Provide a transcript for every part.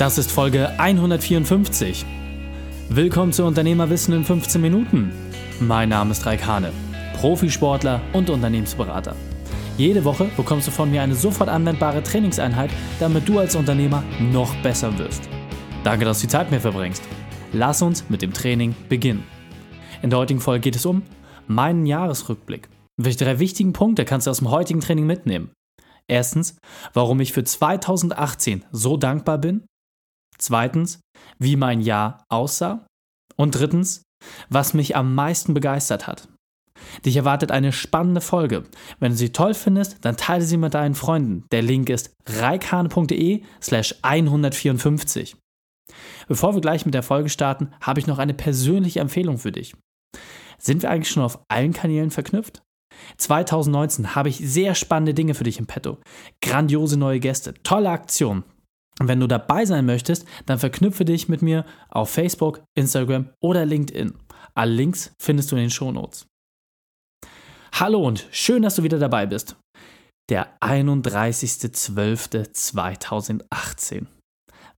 Das ist Folge 154. Willkommen zu Unternehmerwissen in 15 Minuten. Mein Name ist Raik Hane, Profisportler und Unternehmensberater. Jede Woche bekommst du von mir eine sofort anwendbare Trainingseinheit, damit du als Unternehmer noch besser wirst. Danke, dass du die Zeit mir verbringst. Lass uns mit dem Training beginnen. In der heutigen Folge geht es um meinen Jahresrückblick. Welche drei wichtigen Punkte kannst du aus dem heutigen Training mitnehmen? Erstens, warum ich für 2018 so dankbar bin. Zweitens, wie mein Jahr aussah. Und drittens, was mich am meisten begeistert hat. Dich erwartet eine spannende Folge. Wenn du sie toll findest, dann teile sie mit deinen Freunden. Der Link ist reikane.de slash 154. Bevor wir gleich mit der Folge starten, habe ich noch eine persönliche Empfehlung für dich. Sind wir eigentlich schon auf allen Kanälen verknüpft? 2019 habe ich sehr spannende Dinge für dich im Petto. Grandiose neue Gäste, tolle Aktionen. Und wenn du dabei sein möchtest, dann verknüpfe dich mit mir auf Facebook, Instagram oder LinkedIn. Alle Links findest du in den Shownotes. Hallo und schön, dass du wieder dabei bist. Der 31.12.2018.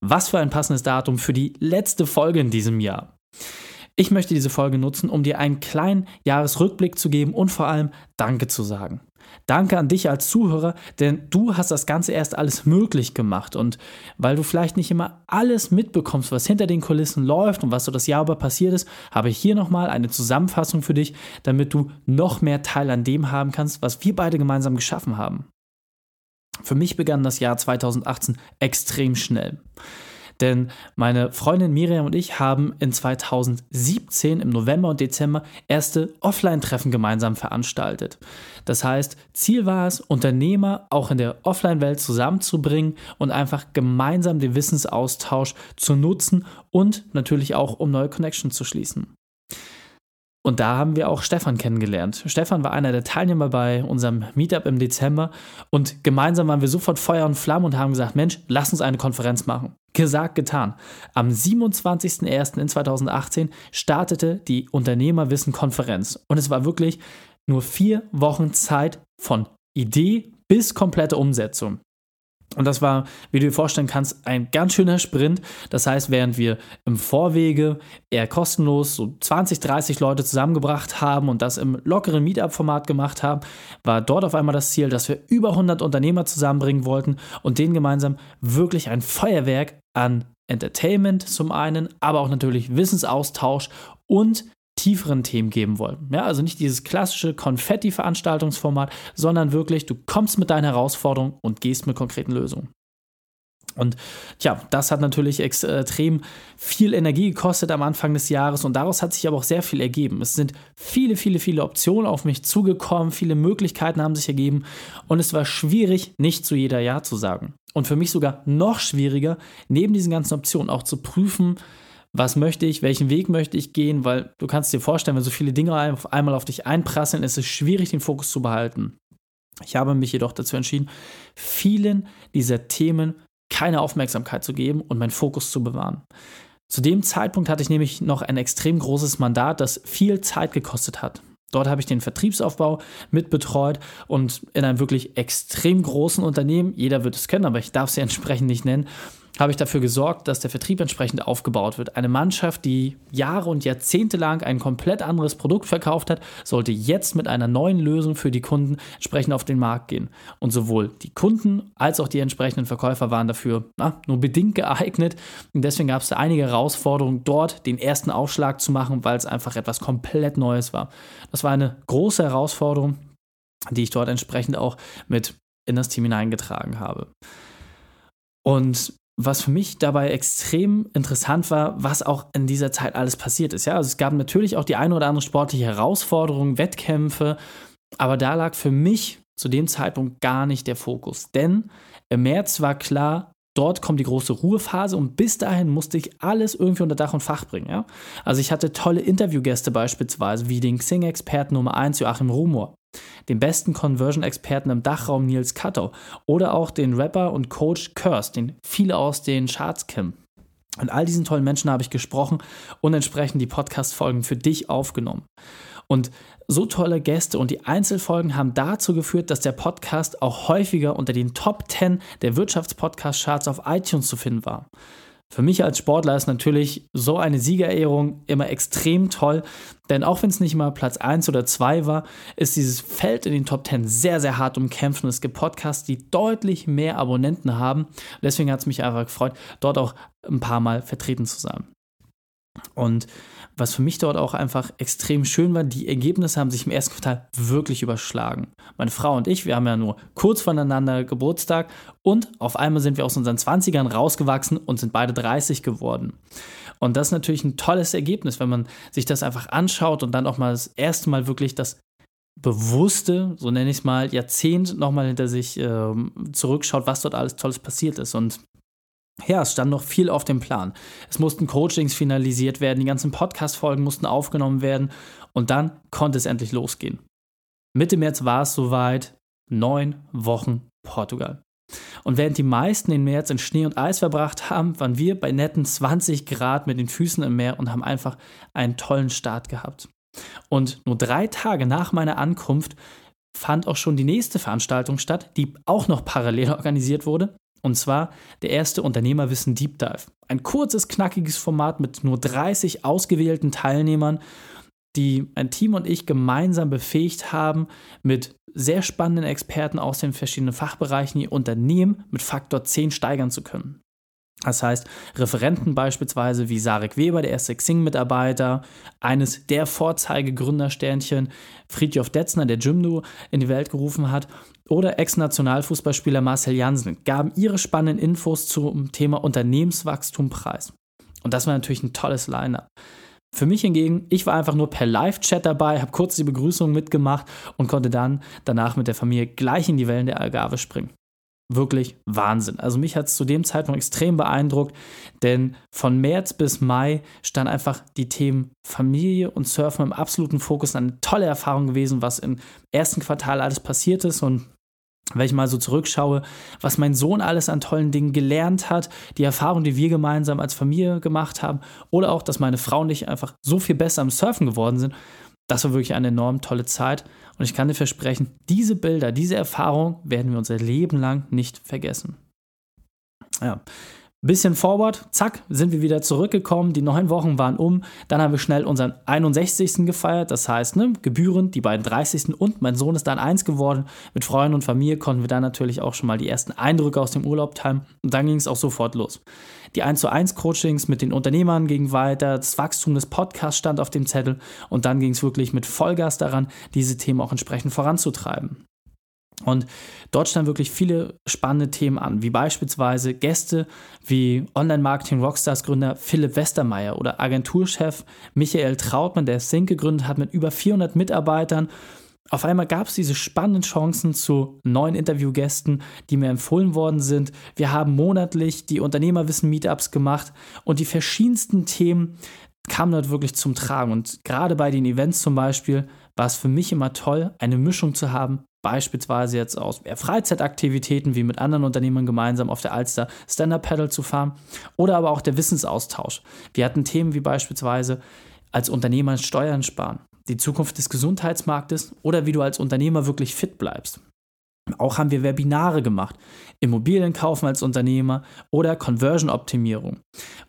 Was für ein passendes Datum für die letzte Folge in diesem Jahr. Ich möchte diese Folge nutzen, um dir einen kleinen Jahresrückblick zu geben und vor allem Danke zu sagen. Danke an dich als Zuhörer, denn du hast das Ganze erst alles möglich gemacht. Und weil du vielleicht nicht immer alles mitbekommst, was hinter den Kulissen läuft und was so das Jahr über passiert ist, habe ich hier nochmal eine Zusammenfassung für dich, damit du noch mehr Teil an dem haben kannst, was wir beide gemeinsam geschaffen haben. Für mich begann das Jahr 2018 extrem schnell. Denn meine Freundin Miriam und ich haben in 2017 im November und Dezember erste Offline-Treffen gemeinsam veranstaltet. Das heißt, Ziel war es, Unternehmer auch in der Offline-Welt zusammenzubringen und einfach gemeinsam den Wissensaustausch zu nutzen und natürlich auch, um neue Connections zu schließen. Und da haben wir auch Stefan kennengelernt. Stefan war einer der Teilnehmer bei unserem Meetup im Dezember und gemeinsam waren wir sofort Feuer und Flamme und haben gesagt, Mensch, lass uns eine Konferenz machen. Gesagt, getan. Am 27.01. in 2018 startete die Unternehmerwissen-Konferenz und es war wirklich nur vier Wochen Zeit von Idee bis komplette Umsetzung. Und das war, wie du dir vorstellen kannst, ein ganz schöner Sprint. Das heißt, während wir im Vorwege eher kostenlos so 20, 30 Leute zusammengebracht haben und das im lockeren Meetup-Format gemacht haben, war dort auf einmal das Ziel, dass wir über 100 Unternehmer zusammenbringen wollten und denen gemeinsam wirklich ein Feuerwerk an Entertainment zum einen, aber auch natürlich Wissensaustausch und tieferen Themen geben wollen. Ja, also nicht dieses klassische Konfetti-Veranstaltungsformat, sondern wirklich, du kommst mit deiner Herausforderung und gehst mit konkreten Lösungen. Und tja, das hat natürlich extrem viel Energie gekostet am Anfang des Jahres und daraus hat sich aber auch sehr viel ergeben. Es sind viele, viele, viele Optionen auf mich zugekommen, viele Möglichkeiten haben sich ergeben und es war schwierig, nicht zu jeder Ja zu sagen. Und für mich sogar noch schwieriger, neben diesen ganzen Optionen auch zu prüfen, was möchte ich, welchen Weg möchte ich gehen, weil du kannst dir vorstellen, wenn so viele Dinge auf einmal auf dich einprasseln, ist es schwierig, den Fokus zu behalten. Ich habe mich jedoch dazu entschieden, vielen dieser Themen keine Aufmerksamkeit zu geben und meinen Fokus zu bewahren. Zu dem Zeitpunkt hatte ich nämlich noch ein extrem großes Mandat, das viel Zeit gekostet hat. Dort habe ich den Vertriebsaufbau mitbetreut und in einem wirklich extrem großen Unternehmen, jeder wird es kennen, aber ich darf ja entsprechend nicht nennen, habe ich dafür gesorgt, dass der Vertrieb entsprechend aufgebaut wird. Eine Mannschaft, die Jahre und Jahrzehnte lang ein komplett anderes Produkt verkauft hat, sollte jetzt mit einer neuen Lösung für die Kunden entsprechend auf den Markt gehen. Und sowohl die Kunden als auch die entsprechenden Verkäufer waren dafür na, nur bedingt geeignet. Und deswegen gab es da einige Herausforderungen, dort den ersten Aufschlag zu machen, weil es einfach etwas komplett Neues war. Das war eine große Herausforderung, die ich dort entsprechend auch mit in das Team hineingetragen habe. Und was für mich dabei extrem interessant war, was auch in dieser Zeit alles passiert ist. Ja, also es gab natürlich auch die eine oder andere sportliche Herausforderung, Wettkämpfe, aber da lag für mich zu dem Zeitpunkt gar nicht der Fokus. Denn im März war klar, dort kommt die große Ruhephase und bis dahin musste ich alles irgendwie unter Dach und Fach bringen. Ja? Also ich hatte tolle Interviewgäste beispielsweise, wie den Xing-Experten Nummer 1 Joachim Rumor den besten Conversion-Experten im Dachraum Nils Kattau oder auch den Rapper und Coach Curse, den viele aus den Charts kennen. Und all diesen tollen Menschen habe ich gesprochen und entsprechend die Podcast-Folgen für dich aufgenommen. Und so tolle Gäste und die Einzelfolgen haben dazu geführt, dass der Podcast auch häufiger unter den Top 10 der Wirtschaftspodcast-Charts auf iTunes zu finden war. Für mich als Sportler ist natürlich so eine Siegerehrung immer extrem toll, denn auch wenn es nicht mal Platz 1 oder 2 war, ist dieses Feld in den Top 10 sehr, sehr hart umkämpft und es gibt Podcasts, die deutlich mehr Abonnenten haben. Deswegen hat es mich einfach gefreut, dort auch ein paar Mal vertreten zu sein. Und was für mich dort auch einfach extrem schön war, die Ergebnisse haben sich im ersten Quartal wirklich überschlagen. Meine Frau und ich, wir haben ja nur kurz voneinander Geburtstag und auf einmal sind wir aus unseren 20ern rausgewachsen und sind beide 30 geworden. Und das ist natürlich ein tolles Ergebnis, wenn man sich das einfach anschaut und dann auch mal das erste Mal wirklich das bewusste, so nenne ich es mal, Jahrzehnt nochmal hinter sich äh, zurückschaut, was dort alles Tolles passiert ist. Und ja, es stand noch viel auf dem Plan. Es mussten Coachings finalisiert werden, die ganzen Podcast-Folgen mussten aufgenommen werden und dann konnte es endlich losgehen. Mitte März war es soweit, neun Wochen Portugal. Und während die meisten den März in Schnee und Eis verbracht haben, waren wir bei netten 20 Grad mit den Füßen im Meer und haben einfach einen tollen Start gehabt. Und nur drei Tage nach meiner Ankunft fand auch schon die nächste Veranstaltung statt, die auch noch parallel organisiert wurde. Und zwar der erste Unternehmerwissen Deep Dive. Ein kurzes, knackiges Format mit nur 30 ausgewählten Teilnehmern, die ein Team und ich gemeinsam befähigt haben, mit sehr spannenden Experten aus den verschiedenen Fachbereichen ihr Unternehmen mit Faktor 10 steigern zu können. Das heißt, Referenten beispielsweise wie Sarek Weber, der erste Xing-Mitarbeiter, eines der Vorzeigegründersternchen, Friedjof Detzner, der Jimdo in die Welt gerufen hat, oder Ex-Nationalfußballspieler Marcel Jansen, gaben ihre spannenden Infos zum Thema Unternehmenswachstum preis. Und das war natürlich ein tolles Line-up. Für mich hingegen, ich war einfach nur per Live-Chat dabei, habe kurz die Begrüßung mitgemacht und konnte dann danach mit der Familie gleich in die Wellen der Algarve springen wirklich Wahnsinn. Also mich hat es zu dem Zeitpunkt extrem beeindruckt, denn von März bis Mai stand einfach die Themen Familie und Surfen im absoluten Fokus. Eine tolle Erfahrung gewesen, was im ersten Quartal alles passiert ist und wenn ich mal so zurückschaue, was mein Sohn alles an tollen Dingen gelernt hat, die Erfahrung, die wir gemeinsam als Familie gemacht haben, oder auch, dass meine Frau und ich einfach so viel besser am Surfen geworden sind, das war wirklich eine enorm tolle Zeit. Und ich kann dir versprechen, diese Bilder, diese Erfahrung werden wir unser Leben lang nicht vergessen. Ja. Bisschen forward, zack, sind wir wieder zurückgekommen. Die neun Wochen waren um. Dann haben wir schnell unseren 61. gefeiert. Das heißt, ne, gebührend die beiden 30. und mein Sohn ist dann eins geworden. Mit Freunden und Familie konnten wir dann natürlich auch schon mal die ersten Eindrücke aus dem Urlaub teilen. Und dann ging es auch sofort los. Die 1 zu 1 Coachings mit den Unternehmern gingen weiter. Das Wachstum des Podcasts stand auf dem Zettel. Und dann ging es wirklich mit Vollgas daran, diese Themen auch entsprechend voranzutreiben. Und dort standen wirklich viele spannende Themen an, wie beispielsweise Gäste wie Online-Marketing-Rockstars-Gründer Philipp Westermeier oder Agenturchef Michael Trautmann, der Sync gegründet hat mit über 400 Mitarbeitern. Auf einmal gab es diese spannenden Chancen zu neuen Interviewgästen, die mir empfohlen worden sind. Wir haben monatlich die Unternehmerwissen-Meetups gemacht und die verschiedensten Themen kamen dort wirklich zum Tragen. Und gerade bei den Events zum Beispiel war es für mich immer toll, eine Mischung zu haben beispielsweise jetzt aus Freizeitaktivitäten wie mit anderen Unternehmern gemeinsam auf der Alster Stand-Up-Paddle zu fahren oder aber auch der Wissensaustausch. Wir hatten Themen wie beispielsweise als Unternehmer Steuern sparen, die Zukunft des Gesundheitsmarktes oder wie du als Unternehmer wirklich fit bleibst. Auch haben wir Webinare gemacht, Immobilien kaufen als Unternehmer oder Conversion-Optimierung.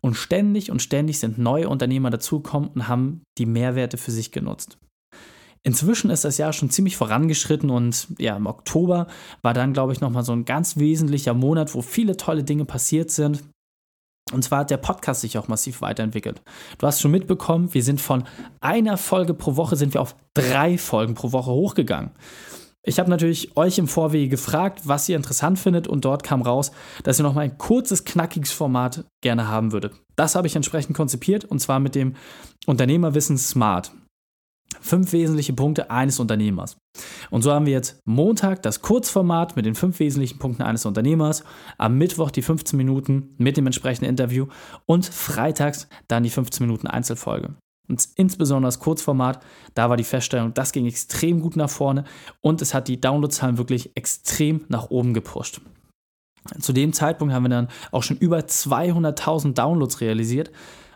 Und ständig und ständig sind neue Unternehmer dazugekommen und haben die Mehrwerte für sich genutzt. Inzwischen ist das Jahr schon ziemlich vorangeschritten und ja, im Oktober war dann, glaube ich, nochmal so ein ganz wesentlicher Monat, wo viele tolle Dinge passiert sind. Und zwar hat der Podcast sich auch massiv weiterentwickelt. Du hast schon mitbekommen, wir sind von einer Folge pro Woche sind wir auf drei Folgen pro Woche hochgegangen. Ich habe natürlich euch im Vorwege gefragt, was ihr interessant findet und dort kam raus, dass ihr nochmal ein kurzes, knackiges Format gerne haben würdet. Das habe ich entsprechend konzipiert und zwar mit dem Unternehmerwissen Smart. Fünf wesentliche Punkte eines Unternehmers. Und so haben wir jetzt Montag das Kurzformat mit den fünf wesentlichen Punkten eines Unternehmers, am Mittwoch die 15 Minuten mit dem entsprechenden Interview und freitags dann die 15 Minuten Einzelfolge. Und insbesondere das Kurzformat, da war die Feststellung, das ging extrem gut nach vorne und es hat die Downloadzahlen wirklich extrem nach oben gepusht. Zu dem Zeitpunkt haben wir dann auch schon über 200.000 Downloads realisiert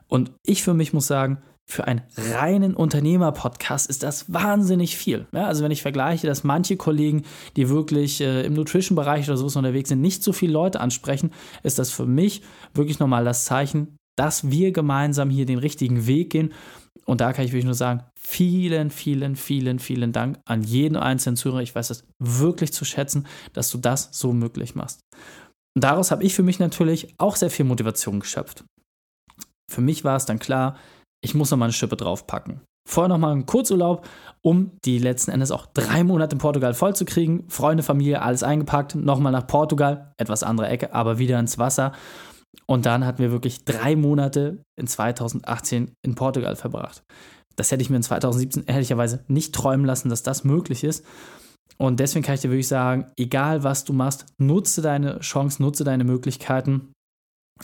und ich für mich muss sagen, für einen reinen Unternehmer-Podcast ist das wahnsinnig viel. Ja, also wenn ich vergleiche, dass manche Kollegen, die wirklich äh, im Nutrition-Bereich oder so unterwegs sind, nicht so viele Leute ansprechen, ist das für mich wirklich nochmal das Zeichen, dass wir gemeinsam hier den richtigen Weg gehen. Und da kann ich wirklich nur sagen, vielen, vielen, vielen, vielen Dank an jeden einzelnen Zuhörer. Ich weiß das wirklich zu schätzen, dass du das so möglich machst. Und daraus habe ich für mich natürlich auch sehr viel Motivation geschöpft. Für mich war es dann klar, ich muss noch mal eine Schippe draufpacken. Vorher noch mal einen Kurzurlaub, um die letzten Endes auch drei Monate in Portugal vollzukriegen. Freunde, Familie, alles eingepackt. Nochmal nach Portugal, etwas andere Ecke, aber wieder ins Wasser. Und dann hatten wir wirklich drei Monate in 2018 in Portugal verbracht. Das hätte ich mir in 2017 ehrlicherweise nicht träumen lassen, dass das möglich ist. Und deswegen kann ich dir wirklich sagen, egal was du machst, nutze deine Chance, nutze deine Möglichkeiten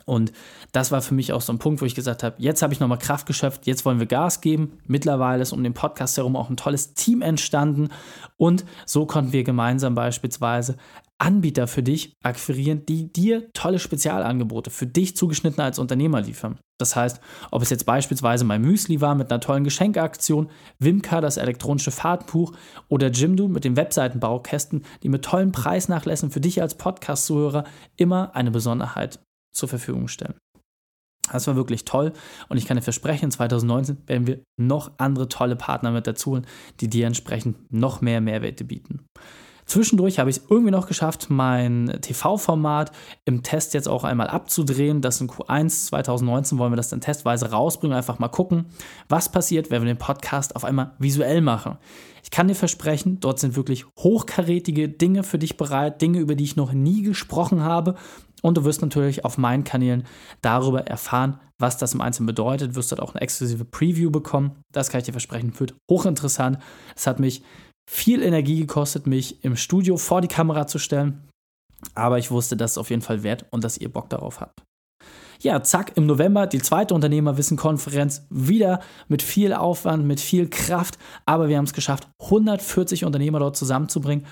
und das war für mich auch so ein Punkt, wo ich gesagt habe, jetzt habe ich nochmal Kraft geschöpft, jetzt wollen wir Gas geben. Mittlerweile ist um den Podcast herum auch ein tolles Team entstanden und so konnten wir gemeinsam beispielsweise Anbieter für dich akquirieren, die dir tolle Spezialangebote für dich zugeschnitten als Unternehmer liefern. Das heißt, ob es jetzt beispielsweise mein Müsli war mit einer tollen Geschenkaktion, Wimka, das elektronische Fahrtenbuch oder Jimdo mit den Webseitenbaukästen, die mit tollen Preisnachlässen für dich als Podcast-Zuhörer immer eine Besonderheit zur Verfügung stellen. Das war wirklich toll und ich kann dir versprechen, 2019 werden wir noch andere tolle Partner mit dazu holen, die dir entsprechend noch mehr Mehrwerte bieten. Zwischendurch habe ich es irgendwie noch geschafft, mein TV-Format im Test jetzt auch einmal abzudrehen. Das in Q1 2019 wollen wir das dann testweise rausbringen. Einfach mal gucken, was passiert, wenn wir den Podcast auf einmal visuell machen. Ich kann dir versprechen, dort sind wirklich hochkarätige Dinge für dich bereit, Dinge, über die ich noch nie gesprochen habe. Und du wirst natürlich auf meinen Kanälen darüber erfahren, was das im Einzelnen bedeutet. Wirst dort auch eine exklusive Preview bekommen. Das kann ich dir versprechen, wird hochinteressant. Es hat mich viel Energie gekostet, mich im Studio vor die Kamera zu stellen. Aber ich wusste, dass es auf jeden Fall wert und dass ihr Bock darauf habt. Ja, zack, im November die zweite Unternehmerwissen-Konferenz. Wieder mit viel Aufwand, mit viel Kraft. Aber wir haben es geschafft, 140 Unternehmer dort zusammenzubringen.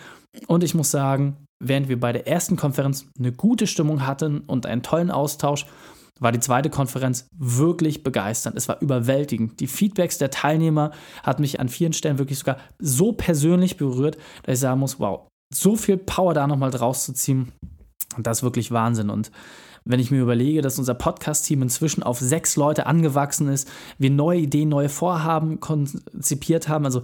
Und ich muss sagen, während wir bei der ersten Konferenz eine gute Stimmung hatten und einen tollen Austausch, war die zweite Konferenz wirklich begeisternd. Es war überwältigend. Die Feedbacks der Teilnehmer hat mich an vielen Stellen wirklich sogar so persönlich berührt, dass ich sagen muss, wow, so viel Power da nochmal draus zu ziehen. Das ist wirklich Wahnsinn. Und wenn ich mir überlege, dass unser Podcast-Team inzwischen auf sechs Leute angewachsen ist, wir neue Ideen, neue Vorhaben konzipiert haben, also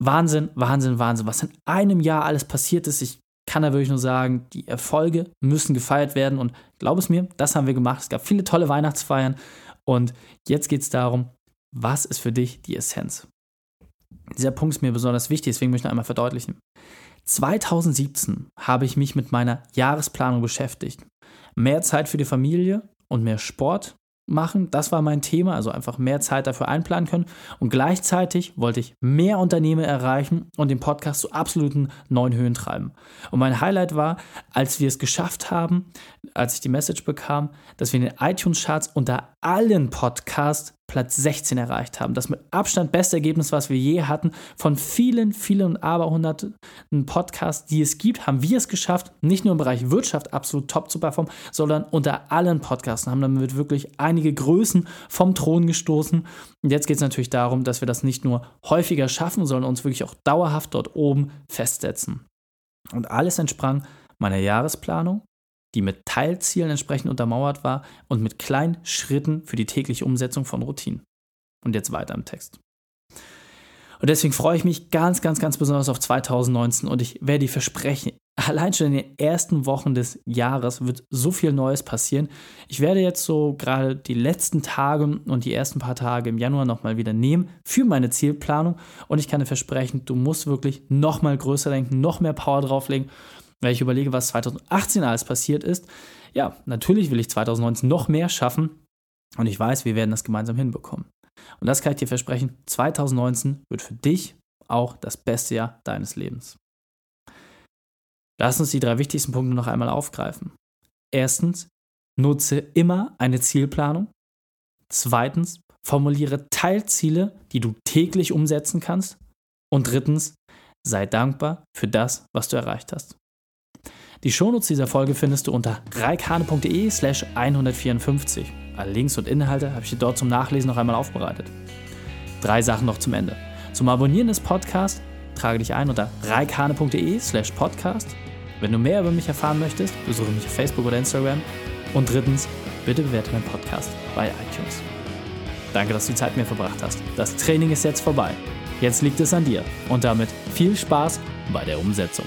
Wahnsinn, Wahnsinn, Wahnsinn, was in einem Jahr alles passiert ist. Ich kann da wirklich nur sagen, die Erfolge müssen gefeiert werden und glaub es mir, das haben wir gemacht. Es gab viele tolle Weihnachtsfeiern und jetzt geht es darum, was ist für dich die Essenz? Dieser Punkt ist mir besonders wichtig, deswegen möchte ich noch einmal verdeutlichen. 2017 habe ich mich mit meiner Jahresplanung beschäftigt. Mehr Zeit für die Familie und mehr Sport machen. Das war mein Thema, also einfach mehr Zeit dafür einplanen können. Und gleichzeitig wollte ich mehr Unternehmen erreichen und den Podcast zu absoluten neuen Höhen treiben. Und mein Highlight war, als wir es geschafft haben, als ich die Message bekam, dass wir in den iTunes-Charts unter allen Podcasts Platz 16 erreicht haben. Das mit Abstand beste Ergebnis, was wir je hatten. Von vielen, vielen Aberhunderten Podcasts, die es gibt, haben wir es geschafft, nicht nur im Bereich Wirtschaft absolut top zu performen, sondern unter allen Podcasts haben damit wirklich einige Größen vom Thron gestoßen. Und jetzt geht es natürlich darum, dass wir das nicht nur häufiger schaffen, sondern uns wirklich auch dauerhaft dort oben festsetzen. Und alles entsprang meiner Jahresplanung, die mit Teilzielen entsprechend untermauert war und mit kleinen Schritten für die tägliche Umsetzung von Routinen. Und jetzt weiter im Text. Und deswegen freue ich mich ganz, ganz, ganz besonders auf 2019 und ich werde dir versprechen, allein schon in den ersten Wochen des Jahres wird so viel Neues passieren. Ich werde jetzt so gerade die letzten Tage und die ersten paar Tage im Januar nochmal wieder nehmen für meine Zielplanung und ich kann dir versprechen, du musst wirklich nochmal größer denken, noch mehr Power drauflegen wenn ich überlege, was 2018 alles passiert ist, ja, natürlich will ich 2019 noch mehr schaffen und ich weiß, wir werden das gemeinsam hinbekommen. Und das kann ich dir versprechen, 2019 wird für dich auch das beste Jahr deines Lebens. Lass uns die drei wichtigsten Punkte noch einmal aufgreifen. Erstens, nutze immer eine Zielplanung. Zweitens, formuliere Teilziele, die du täglich umsetzen kannst. Und drittens, sei dankbar für das, was du erreicht hast. Die Shownotes dieser Folge findest du unter reikhane.de slash 154. Alle Links und Inhalte habe ich dir dort zum Nachlesen noch einmal aufbereitet. Drei Sachen noch zum Ende. Zum Abonnieren des Podcasts trage dich ein unter reikane.de slash podcast. Wenn du mehr über mich erfahren möchtest, besuche mich auf Facebook oder Instagram. Und drittens, bitte bewerte meinen Podcast bei iTunes. Danke, dass du die Zeit mit mir verbracht hast. Das Training ist jetzt vorbei. Jetzt liegt es an dir. Und damit viel Spaß bei der Umsetzung.